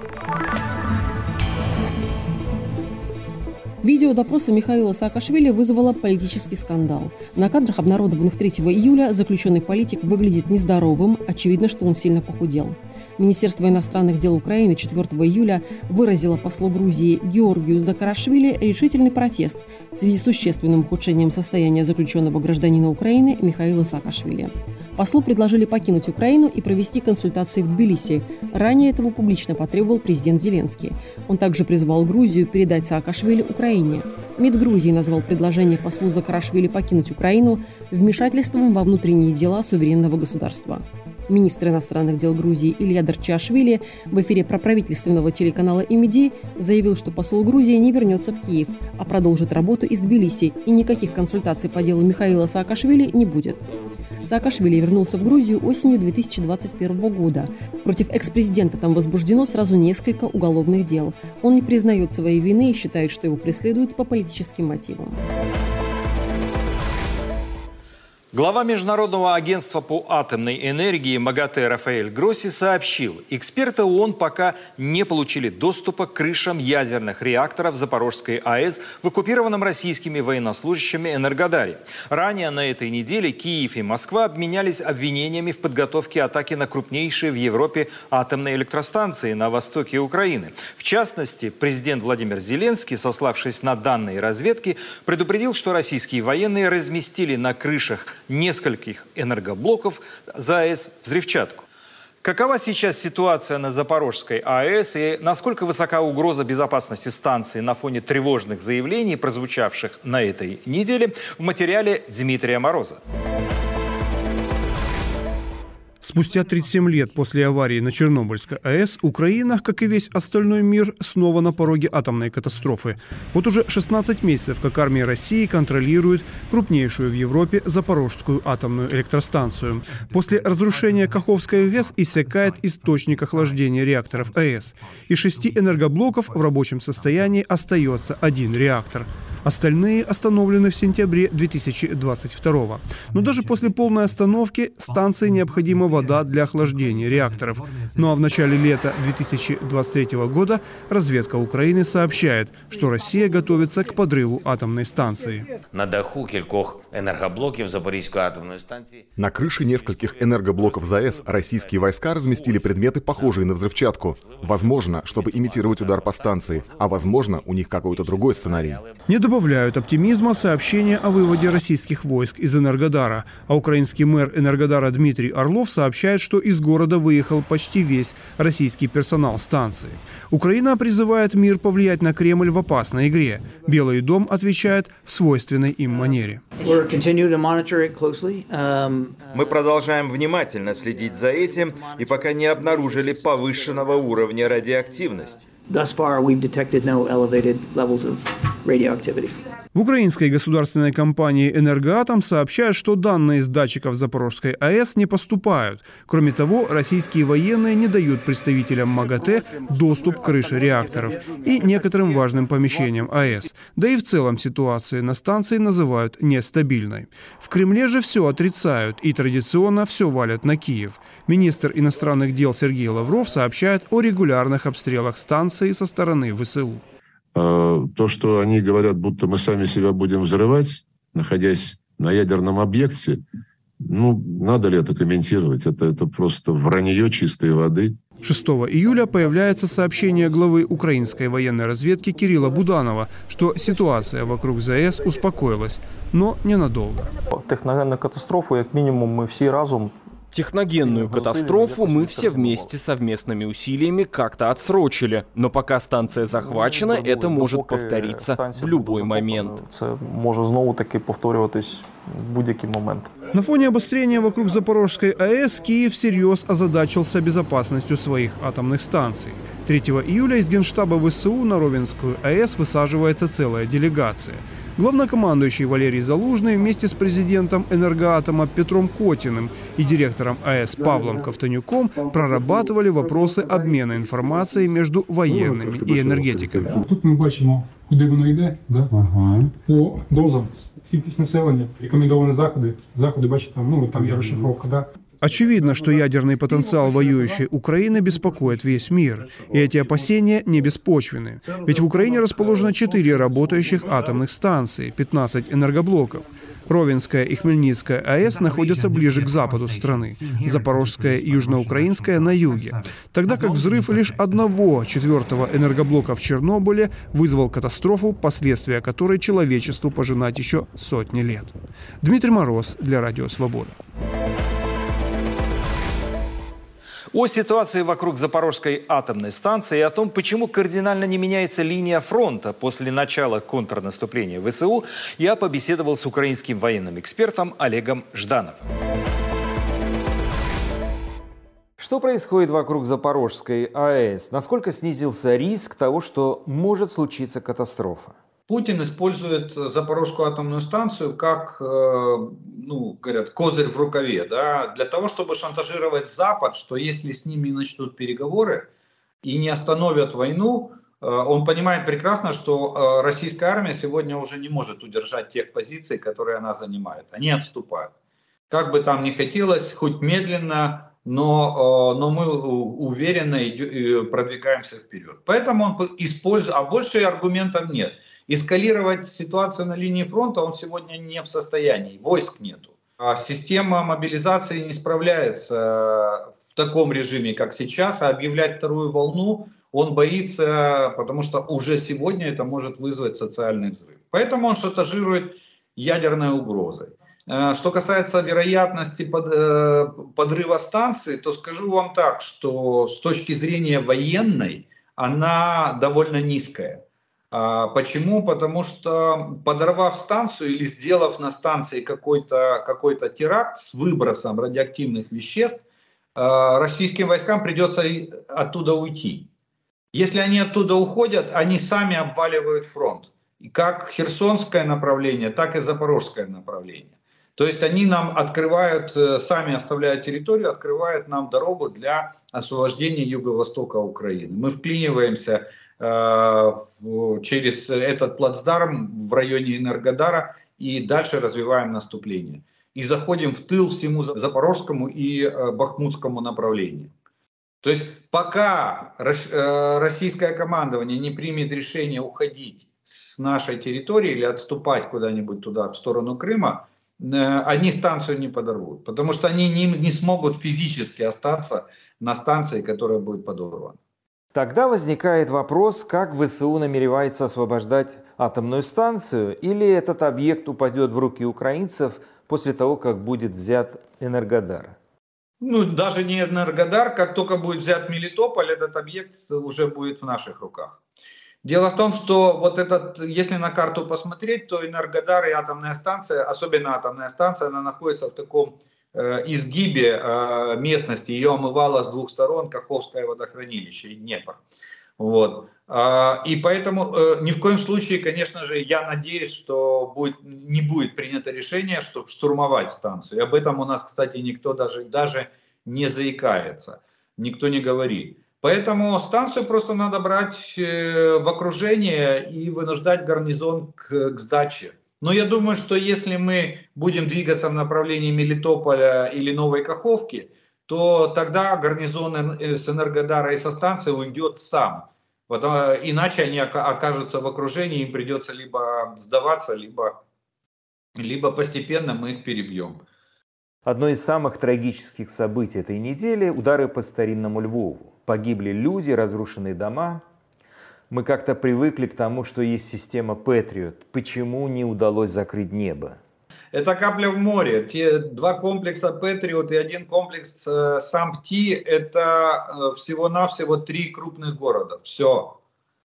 Видео допроса Михаила Саакашвили вызвало политический скандал. На кадрах, обнародованных 3 июля, заключенный политик выглядит нездоровым, очевидно, что он сильно похудел. Министерство иностранных дел Украины 4 июля выразило послу Грузии Георгию Закарашвили решительный протест в связи с существенным ухудшением состояния заключенного гражданина Украины Михаила Саакашвили. Послу предложили покинуть Украину и провести консультации в Тбилиси. Ранее этого публично потребовал президент Зеленский. Он также призвал Грузию передать Саакашвили Украине. МИД Грузии назвал предложение послу Закарашвили покинуть Украину вмешательством во внутренние дела суверенного государства. Министр иностранных дел Грузии Илья Дарчашвили в эфире проправительственного телеканала «Имиди» заявил, что посол Грузии не вернется в Киев, а продолжит работу из Тбилиси, и никаких консультаций по делу Михаила Саакашвили не будет. Саакашвили вернулся в Грузию осенью 2021 года. Против экс-президента там возбуждено сразу несколько уголовных дел. Он не признает своей вины и считает, что его преследуют по политическим мотивам. Глава Международного агентства по атомной энергии МАГАТЭ Рафаэль Гросси сообщил, эксперты ООН пока не получили доступа к крышам ядерных реакторов Запорожской АЭС в оккупированном российскими военнослужащими Энергодаре. Ранее на этой неделе Киев и Москва обменялись обвинениями в подготовке атаки на крупнейшие в Европе атомные электростанции на востоке Украины. В частности, президент Владимир Зеленский, сославшись на данные разведки, предупредил, что российские военные разместили на крышах нескольких энергоблоков за АЭС взрывчатку. Какова сейчас ситуация на Запорожской АЭС и насколько высока угроза безопасности станции на фоне тревожных заявлений, прозвучавших на этой неделе, в материале Дмитрия Мороза. Спустя 37 лет после аварии на Чернобыльской АЭС Украина, как и весь остальной мир, снова на пороге атомной катастрофы. Вот уже 16 месяцев, как армия России контролирует крупнейшую в Европе Запорожскую атомную электростанцию. После разрушения Каховской ГЭС иссякает источник охлаждения реакторов АЭС. Из шести энергоблоков в рабочем состоянии остается один реактор – Остальные остановлены в сентябре 2022 Но даже после полной остановки станции необходима вода для охлаждения реакторов. Ну а в начале лета 2023 года разведка Украины сообщает, что Россия готовится к подрыву атомной станции. На даху кількох энергоблоков Запорізької атомной станции. На крыше нескольких энергоблоков ЗАЭС российские войска разместили предметы, похожие на взрывчатку. Возможно, чтобы имитировать удар по станции, а возможно, у них какой-то другой сценарий. Не добавляют оптимизма сообщения о выводе российских войск из Энергодара, а украинский мэр Энергодара Дмитрий Орлов сообщает, что из города выехал почти весь российский персонал станции. Украина призывает мир повлиять на Кремль в опасной игре. Белый дом отвечает в свойственной им манере. Um, Мы продолжаем внимательно следить за этим и пока не обнаружили повышенного уровня радиоактивности. Thus far, we've detected no elevated levels of radioactivity. В украинской государственной компании «Энергоатом» сообщают, что данные с датчиков Запорожской АЭС не поступают. Кроме того, российские военные не дают представителям МАГАТЭ доступ к крыше реакторов и некоторым важным помещениям АЭС. Да и в целом ситуацию на станции называют нестабильной. В Кремле же все отрицают и традиционно все валят на Киев. Министр иностранных дел Сергей Лавров сообщает о регулярных обстрелах станции со стороны ВСУ. А, то, что они говорят, будто мы сами себя будем взрывать, находясь на ядерном объекте, ну, надо ли это комментировать? Это, это просто вранье чистой воды. 6 июля появляется сообщение главы украинской военной разведки Кирилла Буданова, что ситуация вокруг ЗАЭС успокоилась, но ненадолго. Техногенную катастрофу, как минимум, мы все разум Техногенную катастрофу мы все вместе совместными усилиями как-то отсрочили, но пока станция захвачена, это может повториться в любой момент. Это может снова таки повторюватись в будь-який момент. На фоне обострения вокруг Запорожской АЭС Киев всерьез озадачился безопасностью своих атомных станций. 3 июля из Генштаба ВСУ на Ровенскую АЭС высаживается целая делегация – Главнокомандующий Валерий Залужный вместе с президентом «Энергоатома» Петром Котиным и директором АЭС Павлом Ковтонюком прорабатывали вопросы обмена информацией между военными и энергетиками. Тут ми бачимо, куди воно йде, да? ага. по дозам, кількість населення, рекомендовані заходи. Заходи, бачите, там, ну, там є розшифровка, да? Очевидно, что ядерный потенциал воюющей Украины беспокоит весь мир. И эти опасения не беспочвены. Ведь в Украине расположено 4 работающих атомных станции, 15 энергоблоков. Ровенская и Хмельницкая АЭС находятся ближе к западу страны, Запорожская и Южноукраинская на юге. Тогда как взрыв лишь одного четвертого энергоблока в Чернобыле вызвал катастрофу, последствия которой человечеству пожинать еще сотни лет. Дмитрий Мороз для Радио Свобода. О ситуации вокруг Запорожской атомной станции и о том, почему кардинально не меняется линия фронта после начала контрнаступления ВСУ, я побеседовал с украинским военным экспертом Олегом Ждановым. Что происходит вокруг Запорожской АЭС? Насколько снизился риск того, что может случиться катастрофа? Путин использует Запорожскую атомную станцию как, э, ну, говорят, козырь в рукаве, да, для того, чтобы шантажировать Запад, что если с ними начнут переговоры и не остановят войну, э, он понимает прекрасно, что э, российская армия сегодня уже не может удержать тех позиций, которые она занимает. Они отступают. Как бы там ни хотелось, хоть медленно, но, но мы уверенно продвигаемся вперед. Поэтому он использует, а больше аргументов нет – Эскалировать ситуацию на линии фронта он сегодня не в состоянии, войск нету. А система мобилизации не справляется в таком режиме, как сейчас, а объявлять вторую волну он боится, потому что уже сегодня это может вызвать социальный взрыв. Поэтому он шантажирует ядерной угрозой. Э, что касается вероятности под, подрыва станции, то скажу вам так, что с точки зрения военной она довольно низкая. А, почему? Потому что подорвав станцию или сделав на станции какой-то какой теракт с выбросом радиоактивных веществ, российским войскам придется оттуда уйти. Если они оттуда уходят, они сами обваливают фронт. И как Херсонское направление, так и Запорожское направление. То есть они нам открывают, э, сами оставляют территорию, открывают нам дорогу для освобождения юго-востока Украины. Мы вклиниваемся э, через этот плацдарм в районе Энергодара и дальше развиваем наступление. И заходим в тыл всему Запорожскому и э, Бахмутскому направлению. То есть пока э, российское командование не примет решение уходить с нашей территории или отступать куда-нибудь туда, в сторону Крыма, э, они станцию не подорвут, потому что они не, не смогут физически остаться на станции, которая будет подорвана. Тогда возникает вопрос, как ВСУ намеревается освобождать атомную станцию, или этот объект упадет в руки украинцев после того, как будет взят Энергодар? ну, даже не Энергодар, как только будет взят Мелитополь, этот объект уже будет в наших руках. Дело в том, что вот этот, если на карту посмотреть, то Энергодар и атомная станция, особенно атомная станция, она находится в таком изгибе э, местности. Ее омывало с двух сторон Каховское водохранилище и Днепр. Вот. А, и поэтому э, ни в коем случае, конечно же, я надеюсь, что будет, не будет принято решение, чтобы штурмовать станцию. И об этом у нас, кстати, никто даже, даже не заикается, никто не говорит. Поэтому станцию просто надо брать э, в окружение и вынуждать гарнизон к, к сдаче. Но я думаю, что если мы будем двигаться в направлении Мелитополя или Новой Каховки, то тогда гарнизон с Энергодара и со станции уйдет сам. Потом, иначе они окажутся в окружении, им придется либо сдаваться, либо, либо постепенно мы их перебьем. Одно из самых трагических событий этой недели – удары по старинному Львову. Погибли люди, разрушены дома. Мы как-то привыкли к тому, что есть система Патриот. Почему не удалось закрыть небо? это капля в море. Те два комплекса Патриот и один комплекс э, Сампти – это э, всего-навсего три крупных города. Все.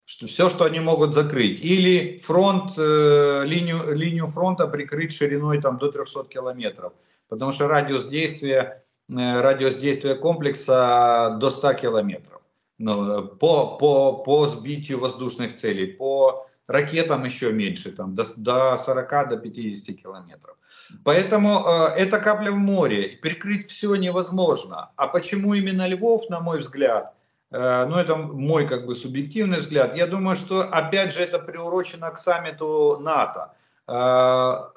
Что, все, что они могут закрыть. Или фронт, э, линию, линию фронта прикрыть шириной там, до 300 километров. Потому что радиус действия, э, радиус действия комплекса до 100 километров. Ну, по, по, по сбитию воздушных целей, по ракетам еще меньше, там, до, до 40, до 50 километров. Поэтому э, это капля в море. Перекрыть все невозможно. А почему именно Львов, на мой взгляд, э, ну это мой как бы субъективный взгляд, я думаю, что опять же это приурочено к саммиту НАТО. Э,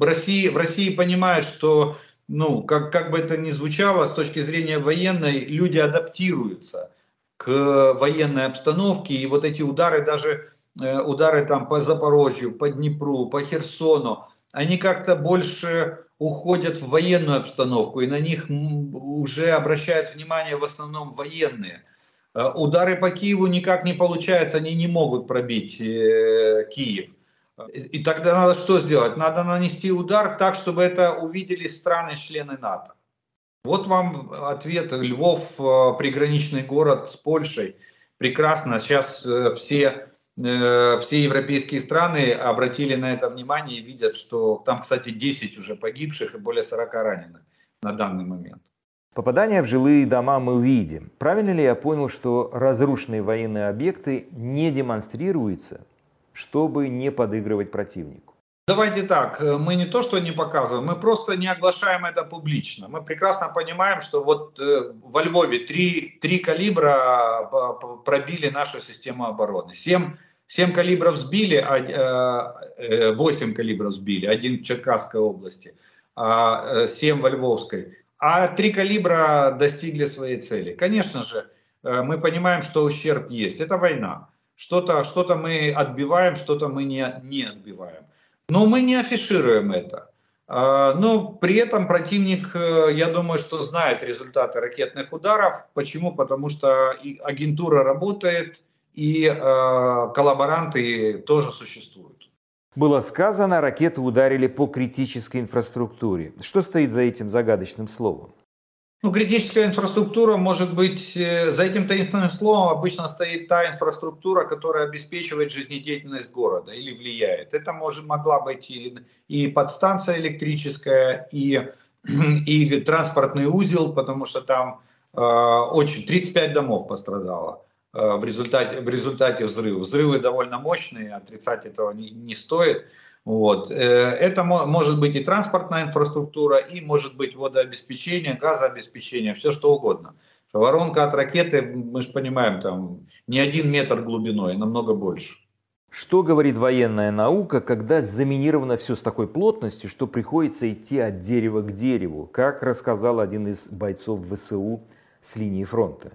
России, в России понимают, что ну, как, как бы это ни звучало, с точки зрения военной, люди адаптируются к военной обстановке, и вот эти удары, даже э, удары там по Запорожью, по Днепру, по Херсону, они как-то больше уходят в военную обстановку, и на них уже обращают внимание в основном военные. Э, удары по Киеву никак не получаются, они не могут пробить э, Киев. И тогда надо что сделать? Надо нанести удар так, чтобы это увидели страны-члены НАТО. Вот вам ответ. Львов, э, приграничный город с Польшей. Прекрасно. Сейчас все Э, все европейские страны обратили на это внимание и видят, что там, кстати, 10 уже погибших и более 40 раненых на данный момент. Попадание в жилые дома мы увидим. Правильно ли я понял, что разрушенные военные объекты не демонстрируются, чтобы не подыгрывать противнику? Давайте так, э, мы не то что не показываем, мы просто не оглашаем это публично. Мы прекрасно понимаем, что вот э, во Львове три, три калибра пробили нашу систему обороны. Семь, семь калибров сбили, а, 8 э, калибров сбили, один в Черкасской области, а 7 во Львовской. А три калибра достигли своей цели. Конечно же, мы понимаем, что ущерб есть. Это война. Что-то что, -то, мы отбиваем, что-то мы не, не отбиваем. Но мы не афишируем это. А, но при этом противник, э, я думаю, что знает результаты ракетных ударов. Почему? Потому что агентура работает и э, коллаборанты тоже существуют. Было сказано, ракеты ударили по критической инфраструктуре. Что стоит за этим загадочным словом? Ну, критическая инфраструктура может быть, э, за этим таинственным словом обычно стоит та инфраструктура, которая обеспечивает жизнедеятельность города или влияет. Это может, могла быть и, и подстанция электрическая, и, и транспортный узел, потому что там э, очень 35 домов пострадало. Э, в результате, в результате взрыва. Взрывы довольно мощные, отрицать этого не, не стоит. Вот. Э, это может быть и транспортная инфраструктура, и может быть водообеспечение, газообеспечение, все что угодно. Воронка от ракеты, мы же понимаем, там не один метр глубиной, намного больше. Что говорит военная наука, когда заминировано все с такой плотностью, что приходится идти от дерева к дереву, как рассказал один из бойцов ВСУ с линии фронта?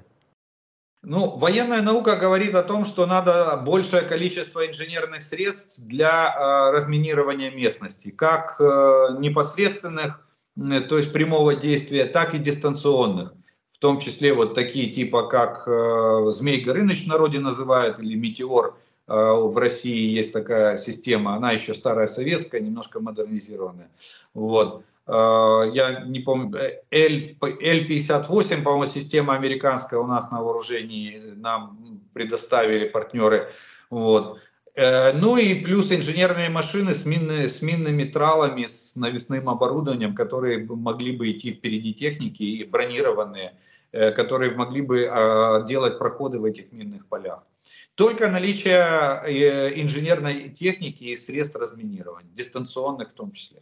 Ну, военная наука говорит о том, что надо большее количество инженерных средств для э, разминирования местности, как э, непосредственных, э, то есть прямого действия, так и дистанционных. В том числе вот такие типа, как э, Змей Горыныч в народе называют, или Метеор э, в России есть такая система, она еще старая советская, немножко модернизированная. Вот. Э, я не помню, L, L58, по-моему, система американская у нас на вооружении нам предоставили партнеры. Вот. Э, ну и плюс инженерные машины с, минны, с минными тралами, с навесным оборудованием, которые могли бы идти впереди техники и бронированные, э, которые могли бы делать проходы в этих минных полях. Только наличие инженерной техники и средств разминирования, дистанционных в том числе.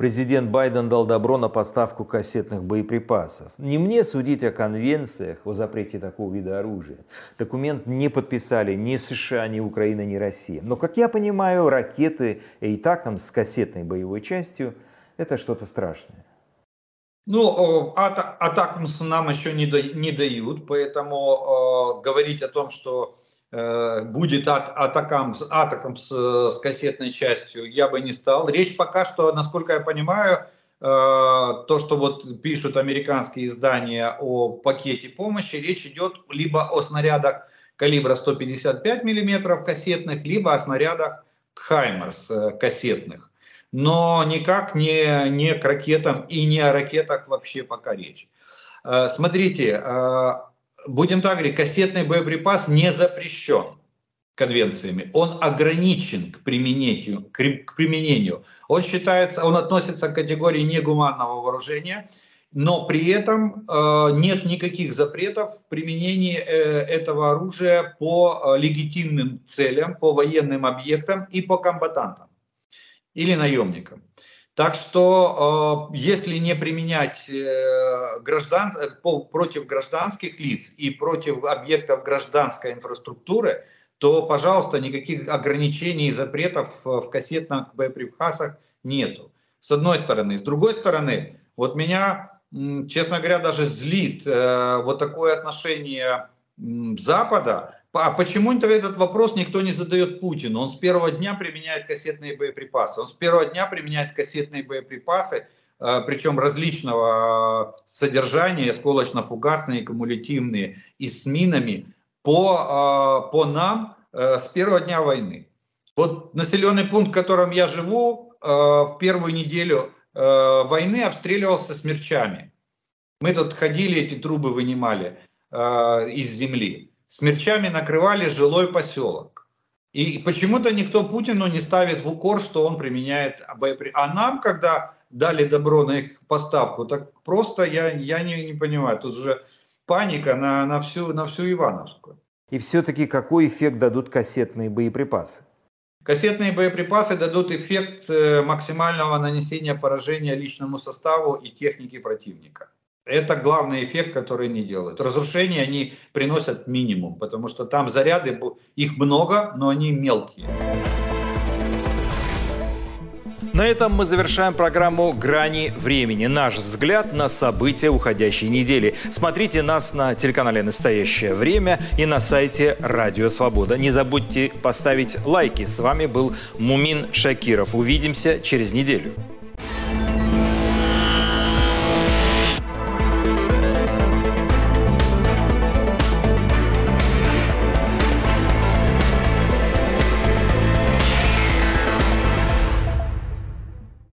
Президент Байден дал добро на поставку кассетных боеприпасов. Не мне судить о конвенциях о запрете такого вида оружия. Документ не подписали ни США, ни Украина, ни Россия. Но, как я понимаю, ракеты и ТАКом с кассетной боевой частью – это что-то страшное. Ну, атакамс нам еще не, дают, поэтому э, говорить о том, что Э, будет от, атакам, атакам с, с кассетной частью, я бы не стал. Речь пока что, насколько я понимаю, э, то, что вот пишут американские издания о пакете помощи, речь идет либо о снарядах калибра 155 миллиметров кассетных, либо о снарядах Хаймерс э, кассетных. Но никак не, не к ракетам и не о ракетах вообще пока речь. Смотрите, будем так говорить, кассетный боеприпас не запрещен конвенциями, он ограничен к применению, к применению. Он считается, он относится к категории негуманного вооружения, но при этом э, нет никаких запретов в применении э, этого оружия по э, легитимным целям, по военным объектам и по комбатантам или наемникам. Так что, э, если не применять э, граждан, э, против гражданских лиц и против объектов гражданской инфраструктуры, то, пожалуйста, никаких ограничений и запретов в кассетных боеприпасах нету. С одной стороны. С другой стороны, вот меня, честно говоря, даже злит вот такое отношение Запада а почему этот вопрос никто не задает Путину? Он с первого дня применяет кассетные боеприпасы. Он с первого дня применяет кассетные боеприпасы, э, причем различного э, содержания, осколочно-фугасные, кумулятивные и с минами по, э, по нам с первого дня войны. Вот населенный пункт, в котором я живу, в первую неделю войны обстреливался смерчами. Мы тут ходили, эти трубы вынимали из земли смерчами накрывали жилой поселок. И почему-то никто Путину не ставит в укор, что он применяет боеприпасы. А нам, когда дали добро на их поставку, так просто я, я не, не понимаю. Тут уже паника на, на, всю, на всю Ивановскую. И все-таки какой эффект дадут кассетные боеприпасы? Кассетные боеприпасы дадут эффект э, максимального нанесения поражения личному составу и технике противника. Это главный эффект, который они делают. Разрушения они приносят минимум, потому что там заряды, их много, но они мелкие. На этом мы завершаем программу «Грани времени». Наш взгляд на события уходящей недели. Смотрите нас на телеканале «Настоящее время» и на сайте «Радио Свобода». Не забудьте поставить лайки. С вами был Мумин Шакиров. Увидимся через неделю.